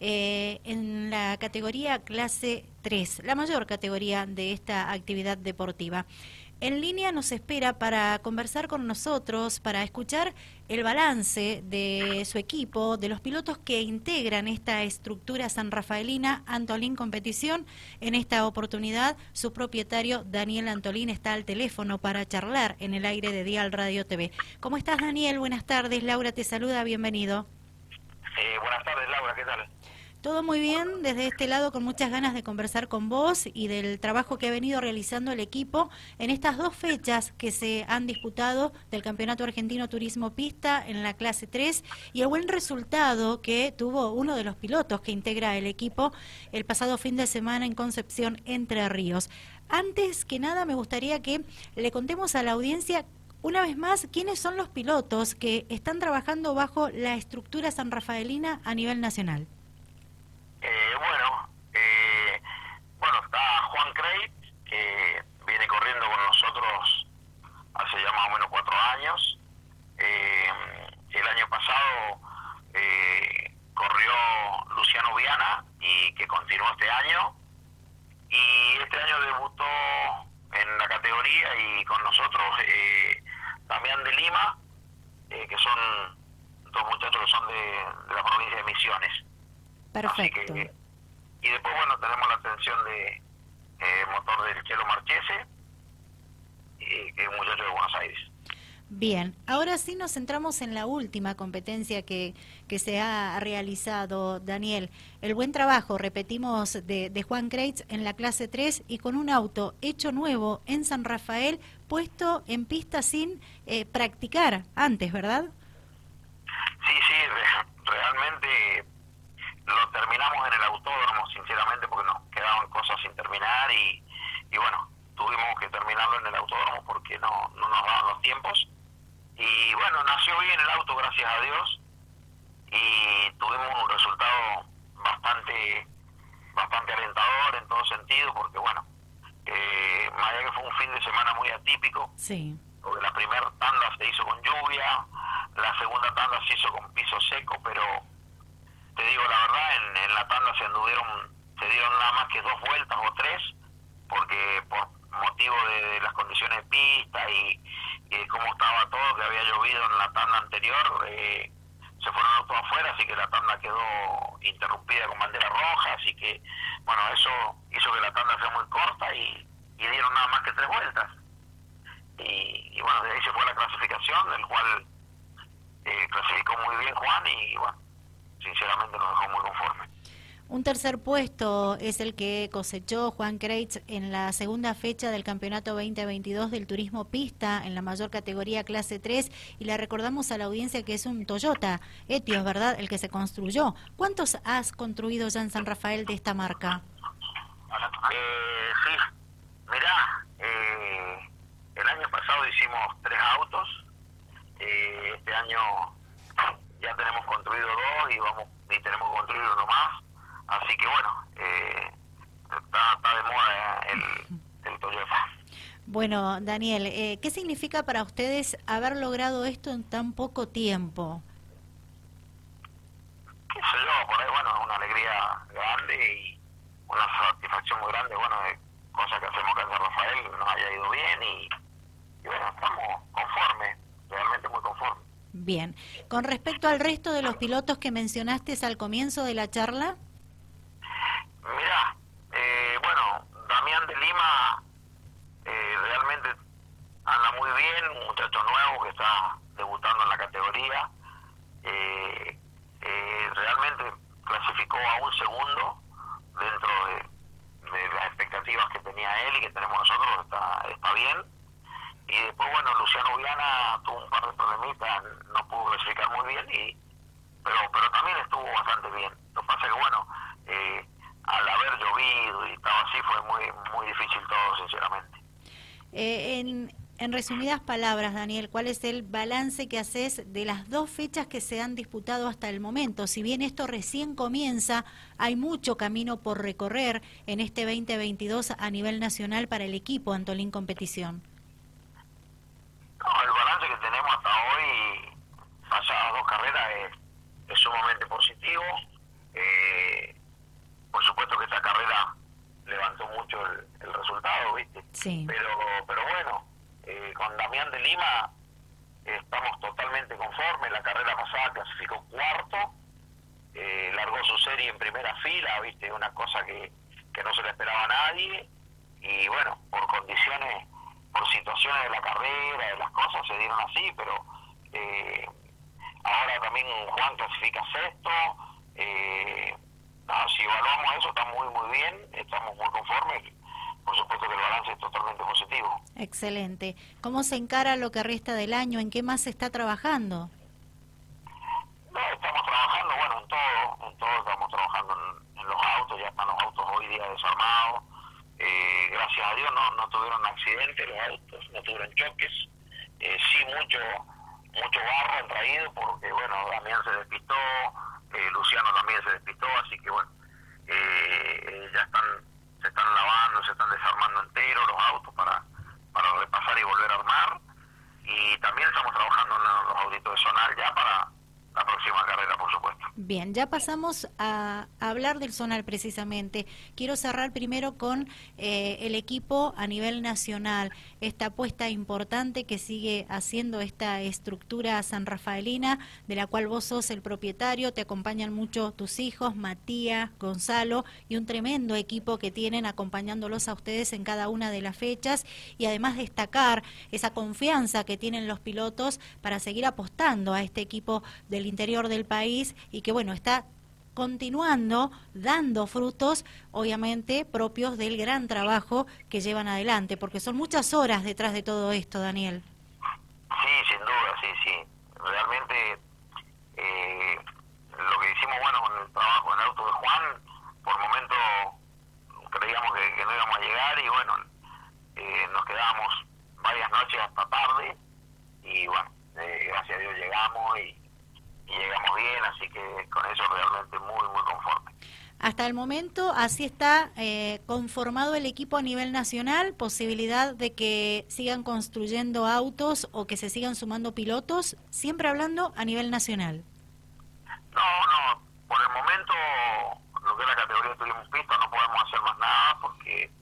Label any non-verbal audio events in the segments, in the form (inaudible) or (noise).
eh, en la categoría clase 3, la mayor categoría de esta actividad deportiva en línea nos espera para conversar con nosotros, para escuchar el balance de su equipo, de los pilotos que integran esta estructura san rafaelina Antolín Competición. En esta oportunidad, su propietario Daniel Antolín está al teléfono para charlar en el aire de Dial Radio TV. ¿Cómo estás, Daniel? Buenas tardes. Laura te saluda. Bienvenido. Eh, buenas tardes, ¿Qué tal? Todo muy bien, desde este lado con muchas ganas de conversar con vos y del trabajo que ha venido realizando el equipo en estas dos fechas que se han disputado del Campeonato Argentino Turismo Pista en la clase 3 y el buen resultado que tuvo uno de los pilotos que integra el equipo el pasado fin de semana en Concepción, Entre Ríos. Antes que nada me gustaría que le contemos a la audiencia una vez más, ¿quiénes son los pilotos que están trabajando bajo la estructura san rafaelina a nivel nacional? Eh, bueno, eh, bueno, está Juan Crey, que viene corriendo con nosotros hace ya más o menos cuatro años. Eh, el año pasado corrió Luciano Viana y que continuó este año. Y este año debutó en la categoría y con nosotros Damián de Lima, que son dos muchachos que son de la provincia de Misiones. Perfecto. y después, bueno, tenemos la atención de eh, motor del Chelo Marchese, y, que es un muchacho de Buenos Aires. Bien, ahora sí nos centramos en la última competencia que, que se ha realizado, Daniel. El buen trabajo, repetimos, de, de Juan Kreitz en la clase 3 y con un auto hecho nuevo en San Rafael, puesto en pista sin eh, practicar antes, ¿verdad? Sí, sí, realmente lo terminamos en el autódromo, sinceramente, porque nos quedaban cosas sin terminar y, y bueno, tuvimos que terminarlo en el autódromo porque no, no nos daban los tiempos. Y bueno, nació bien el auto, gracias a Dios, y tuvimos un resultado bastante bastante alentador en todo sentido, porque bueno, eh, más allá que fue un fin de semana muy atípico, sí. porque la primera tanda se hizo con lluvia, la se hizo con piso seco, pero te digo la verdad, en, la tanda se anduvieron, se dieron nada más que dos vueltas o tres, porque por motivo de, las condiciones de pista y, y, cómo estaba todo, que había llovido en la tanda anterior, eh, se fueron autos afuera, así que la tanda quedó interrumpida con bandera roja, así que, bueno, eso hizo que la tanda sea muy corta y, y dieron nada más que tres vueltas. Y, y, bueno, de ahí se fue la clasificación, del cual y bueno, sinceramente nos dejó muy conforme. Un tercer puesto es el que cosechó Juan Kreitz en la segunda fecha del Campeonato 2022 del Turismo Pista en la mayor categoría clase 3 y le recordamos a la audiencia que es un Toyota Etios, ¿verdad? El que se construyó. ¿Cuántos has construido ya en San Rafael de esta marca? Eh, sí, mirá, eh, el año pasado hicimos tres autos, eh, este año ya tenemos construido dos y vamos y tenemos que construir uno más así que bueno eh, está, de moda el, el Toyota bueno Daniel eh, qué significa para ustedes haber logrado esto en tan poco tiempo qué sé yo por ahí bueno una alegría grande y una satisfacción muy grande bueno de cosas que hacemos que Rafael nos haya ido bien y, y bueno estamos conformes realmente muy conformes Bien. Con respecto al resto de los pilotos que mencionaste al comienzo de la charla. Mira, eh, bueno, Damián de Lima eh, realmente anda muy bien, un muchacho nuevo que está debutando en la categoría. Eh, realmente clasificó a un segundo dentro de, de, las expectativas que tenía él y que tenemos nosotros, está, está bien y después bueno Tuvo un par de problemitas no pudo clasificar muy bien y pero pero también estuvo bastante bien lo que pasa es que bueno eh, al haber llovido y estaba así fue muy muy difícil todo sinceramente eh, en en resumidas palabras, Daniel, ¿cuál es el balance que haces de las dos fechas que se han disputado hasta el momento? Si bien esto recién comienza, hay mucho camino por recorrer en este 2022 a nivel nacional para el equipo Antolín Competición. No, el balance que tenemos hasta hoy, pasadas dos carreras, es, sumamente positivo. Eh, Sí. Pero, pero bueno, eh, con Damián de Lima estamos totalmente conformes. La carrera pasada clasificó cuarto, eh, largó su serie en primera fila, viste, una cosa que, que no se le esperaba a nadie. Y bueno, por condiciones, por situaciones la carrera, de las cosas, se dieron así, pero eh, ahora también Juan clasifica sexto. Eh, si evaluamos eso, está muy, muy bien, estamos muy conformes. Por supuesto que el balance es totalmente positivo. Excelente. ¿Cómo se encara lo que resta del año? ¿En qué más se está trabajando? No, estamos trabajando, bueno, en todo, en todo estamos trabajando en, los autos, ya están los autos hoy día desarmados. Eh, gracias a Dios no, no tuvieron accidentes los autos, no tuvieron choques. Eh, sí, mucho mucho barro traído porque, bueno, Damián se despistó, eh, Luciano también se despistó, así que, bueno, eh, ya están, se están lavando, se están desarmando enteros los autos para, para repasar y volver a armar. Y también estamos trabajando en los auditos de Sonar ya para la próxima carrera, por supuesto. Bien, ya pasamos a, hablar del zonal precisamente. Quiero cerrar primero con eh, el equipo a nivel nacional, esta apuesta importante que sigue haciendo esta estructura san rafaelina, de la cual vos sos el propietario, te acompañan mucho tus hijos, Matías, Gonzalo, y un tremendo equipo que tienen acompañándolos a ustedes en cada una de las fechas, y además destacar esa confianza que tienen los pilotos para seguir apostando a este equipo del interior del país y que bueno, está continuando dando frutos, obviamente, propios del gran trabajo que llevan adelante, porque son muchas horas detrás de todo esto, Daniel. Sí, sin duda, sí, sí. Realmente eh, lo que hicimos, bueno, con el trabajo en el auto de Juan, por momento creíamos que, no íbamos a llegar y bueno, eh, nos quedábamos varias noches hasta tarde y bueno, eh, gracias a Dios llegamos y y llegamos bien, así que con eso realmente muy, muy conforme. Hasta el momento, así está eh, conformado el equipo a nivel nacional, posibilidad de que sigan construyendo autos o que se sigan sumando pilotos, siempre hablando a nivel nacional. No, no, por el momento, lo que es la categoría de pista, no podemos hacer más nada porque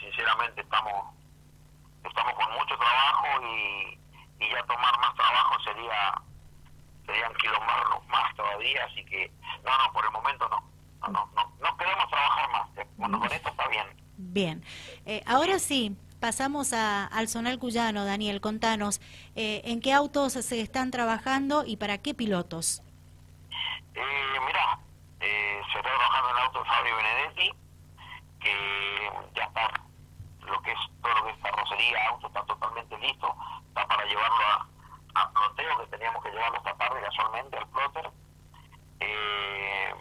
sinceramente estamos estamos con mucho trabajo y, y ya tomar más trabajo sería serían kilómetros más todavía, así que no, no, por el momento no. No, no, no, queremos trabajar más. Bueno, con esto está bien. Bien. Eh, ahora sí, pasamos a, al Zonal Cuyano, Daniel, contanos, eh, ¿en qué autos se están trabajando y para qué pilotos? Eh, mira, eh, se está trabajando en el auto de Fabio Benedetti, que ya está, lo que es todo lo que es carrocería, auto está totalmente listo, está para llevarlo a, a ploteo que teníamos que llevarlo esta tarde casualmente al plotter. Eh,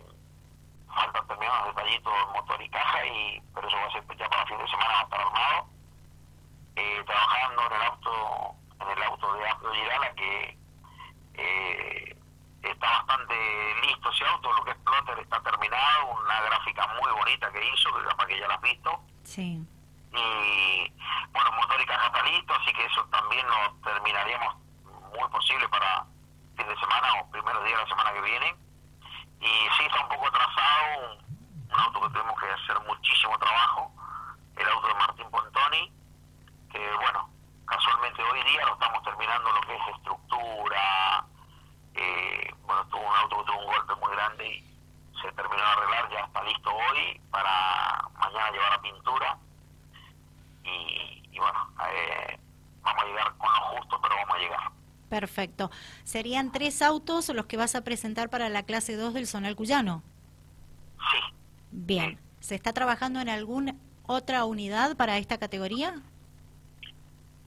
faltan terminar los detallitos motor y caja, y pero eso va a ser ya para fin de semana va a estar armado. Eh, trabajando en el auto en el auto de Amplio Girala que eh, está bastante listo ese auto, lo que es plotter está terminado, una gráfica muy bonita que hizo, que capaz que ya la has visto. Sí. Y bueno, motor y caja está listo, así que eso también lo terminaríamos muy posible para fin de semana o primeros días de la semana que viene. Y sí está un poco atrasado, un, auto que tenemos que hacer trabajo, el auto de Martín Pontoni, que bueno, casualmente hoy día lo estamos terminando lo que es estructura, eh, bueno, tuvo un auto que tuvo un golpe muy grande y se terminó de arreglar, ya está listo hoy para mañana llevar a pintura. Y, y bueno, eh, vamos a llegar con lo justo, pero vamos a llegar. Perfecto. ¿Serían tres autos los que vas a presentar para la clase 2 del Zonal Cuyano? Sí. Bien. ¿Se está trabajando en alguna otra unidad para esta categoría?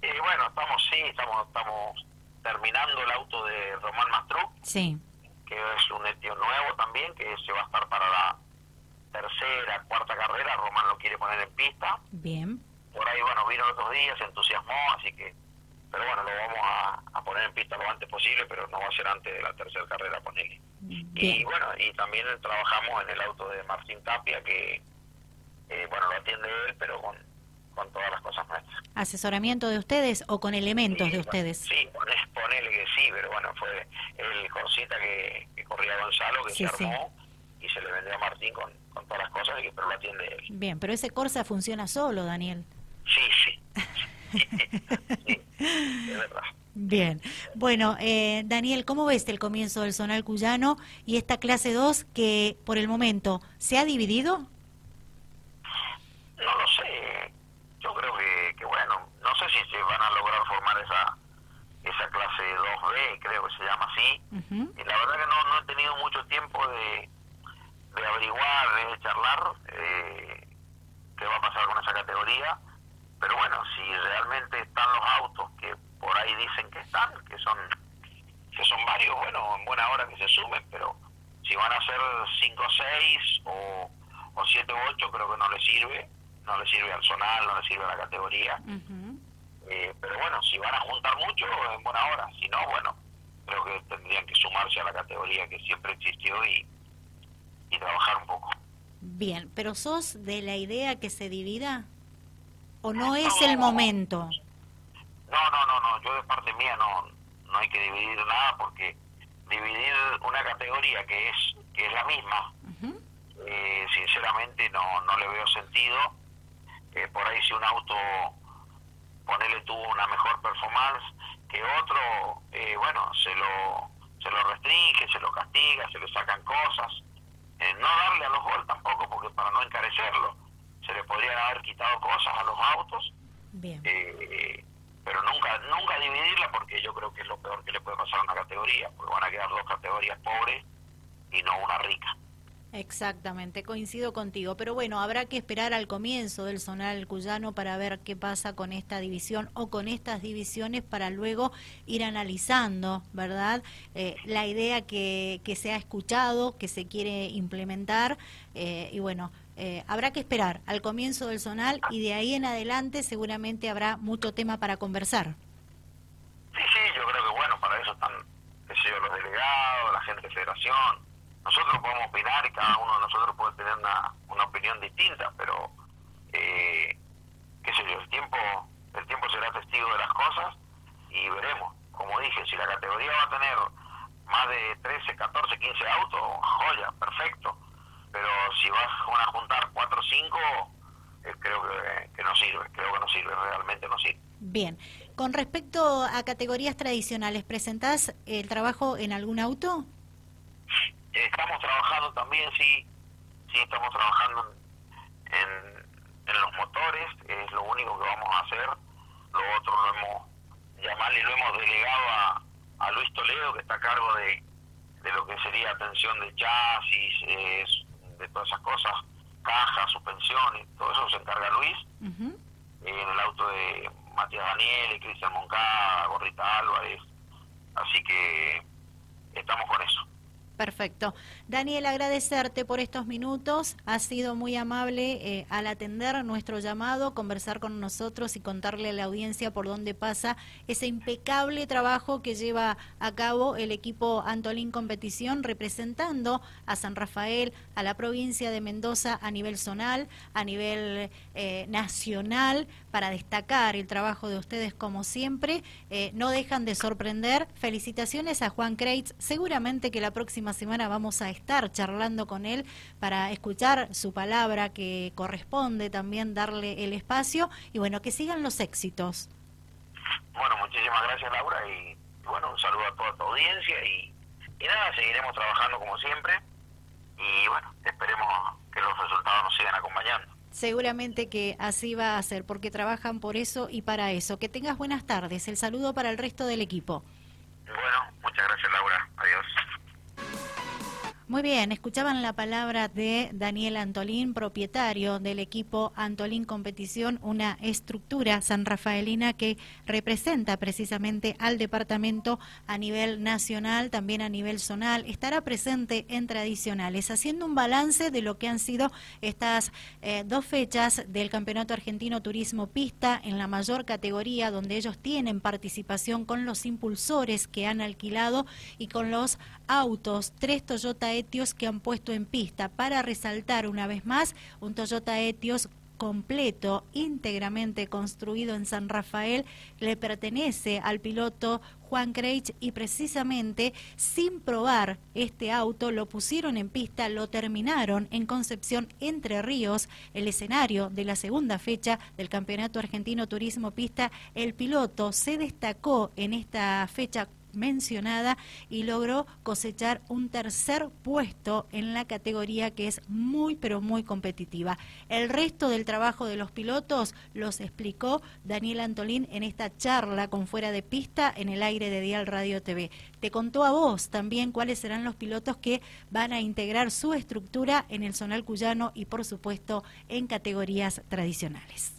Eh, bueno, estamos, sí, estamos, estamos terminando el auto de Román Mastruc. Sí. Que es un etio nuevo también, que se va a estar para la tercera, cuarta carrera. Román lo quiere poner en pista. Bien. Por ahí, bueno, vino otros días, se entusiasmó, así que pero bueno, lo vamos a, poner en pista lo antes posible, pero no va a ser antes de la tercera carrera, ponele. Y bueno, y también trabajamos en el auto de Martín Tapia, que, eh, bueno, lo atiende él, pero con, con todas las cosas nuestras. ¿Asesoramiento de ustedes o con elementos de ustedes? Sí, ponele que sí, pero bueno, fue el Corsita que, que corría Gonzalo, que se armó y se le vendió a Martín con, con todas las cosas, y, pero lo atiende él. Bien, pero ese Corsa funciona solo, Daniel. Sí, sí, (laughs) (laughs) sí, es verdad. Bien, bueno, eh, Daniel, ¿cómo ves el comienzo del zonal cuyano y esta clase 2 que por el momento se ha dividido? No lo sé, yo creo que, que bueno, no sé si se van a lograr formar esa esa clase 2B, creo que se llama así, y la verdad que no, no he tenido mucho tiempo de, de averiguar, de charlar eh, qué va a pasar con esa categoría, pero bueno, si realmente están los autos que por ahí dicen que están, que son que son varios, bueno, en buena hora que se sumen, pero si van a ser 5 o 6 o, o 7 o 8 creo que no le sirve, no le sirve al zonal, no le sirve a la categoría. eh, pero bueno, si van a juntar mucho, en buena hora, si no, bueno, creo que tendrían que sumarse a la categoría que siempre existió y, y trabajar un poco. Bien, pero ¿sos de la idea que se divida? ¿O no es el momento? No, no, no, no, yo de parte mía no, no hay que dividir nada porque dividir una categoría que es que es la misma, eh, sinceramente no, no le veo sentido. Eh, por ahí si un auto, ponele tuvo una mejor performance que otro, eh, bueno, se lo, se lo restringe, se lo castiga, se le sacan cosas. Eh, no darle a los gol tampoco, porque para no encarecerlo, se le podrían haber quitado cosas a los autos. Bien. Eh, pero nunca nunca dividirla porque yo creo que es lo peor que le puede pasar a una categoría, porque van a quedar dos categorías pobres y no una rica. Exactamente, coincido contigo. Pero bueno, habrá que esperar al comienzo del zonal cuyano para ver qué pasa con esta división o con estas divisiones para luego ir analizando, ¿verdad? Eh, la idea que, que se ha escuchado, que se quiere implementar eh, y bueno. Eh, habrá que esperar al comienzo del zonal y de ahí en adelante seguramente habrá mucho tema para conversar. Sí, sí, yo creo que bueno, para eso están sé yo, los delegados, la gente de federación. Nosotros podemos opinar y cada uno de nosotros puede tener una, una opinión distinta, pero eh, qué sé yo, el tiempo, el tiempo será testigo de las cosas y veremos. Como dije, si la categoría va a tener más de 13, 14, 15 autos, joya, perfecto. Pero si vas a juntar 4 o 5, eh, creo que, que no sirve, creo que no sirve, realmente no sirve. Bien. Con respecto a categorías tradicionales, ¿presentás el trabajo en algún auto? Eh, Estamos trabajando también, sí, sí, estamos trabajando en, en los motores, es lo único que vamos a hacer. Lo otro lo hemos llamado y lo hemos delegado a, a Luis Toledo, que está a cargo de, de lo que sería atención de chasis, eh, de todas esas cosas, cajas, suspensiones, todo eso se encarga Luis. Eh, en el auto de Matías Daniel, Cristian Moncada, Gorrita Álvarez. Así que estamos con. Perfecto. Daniel, agradecerte por estos minutos. Has sido muy amable eh, al atender nuestro llamado, conversar con nosotros y contarle a la audiencia por dónde pasa ese impecable trabajo que lleva a cabo el equipo Antolín Competición representando a San Rafael, a la provincia de Mendoza a nivel zonal, a nivel eh, nacional, para destacar el trabajo de ustedes como siempre. Eh, no dejan de sorprender. Felicitaciones a Juan Kreitz. Seguramente que la próxima semana vamos a estar charlando con él para escuchar su palabra que corresponde también darle el espacio y bueno, que sigan los éxitos. Bueno, muchísimas gracias Laura y bueno, un saludo a toda tu audiencia y, y nada, seguiremos trabajando como siempre y bueno, esperemos que los resultados nos sigan acompañando. Seguramente que así va a ser, porque trabajan por eso y para eso. Que tengas buenas tardes. El saludo para el resto del equipo. Bueno, muchas. Muy bien, escuchaban la palabra de Daniel Antolín, propietario del equipo Antolín Competición, una estructura sanrafaelina que representa precisamente al departamento a nivel nacional, también a nivel zonal. Estará presente en tradicionales, haciendo un balance de lo que han sido estas eh, dos fechas del Campeonato Argentino Turismo Pista en la mayor categoría, donde ellos tienen participación con los impulsores que han alquilado y con los autos, tres Toyota Etios que han puesto en pista para resaltar una vez más un Toyota Etios completo, íntegramente construido en San Rafael, le pertenece al piloto Juan Creich y precisamente sin probar este auto lo pusieron en pista, lo terminaron en Concepción Entre Ríos, el escenario de la segunda fecha del Campeonato Argentino Turismo Pista. El piloto se destacó en esta fecha mencionada y logró cosechar un tercer puesto en la categoría que es muy pero muy competitiva. El resto del trabajo de los pilotos los explicó Daniel Antolín en esta charla con fuera de pista en el aire de Dial Radio TV. Te contó a vos también cuáles serán los pilotos que van a integrar su estructura en el zonal cuyano y por supuesto en categorías tradicionales.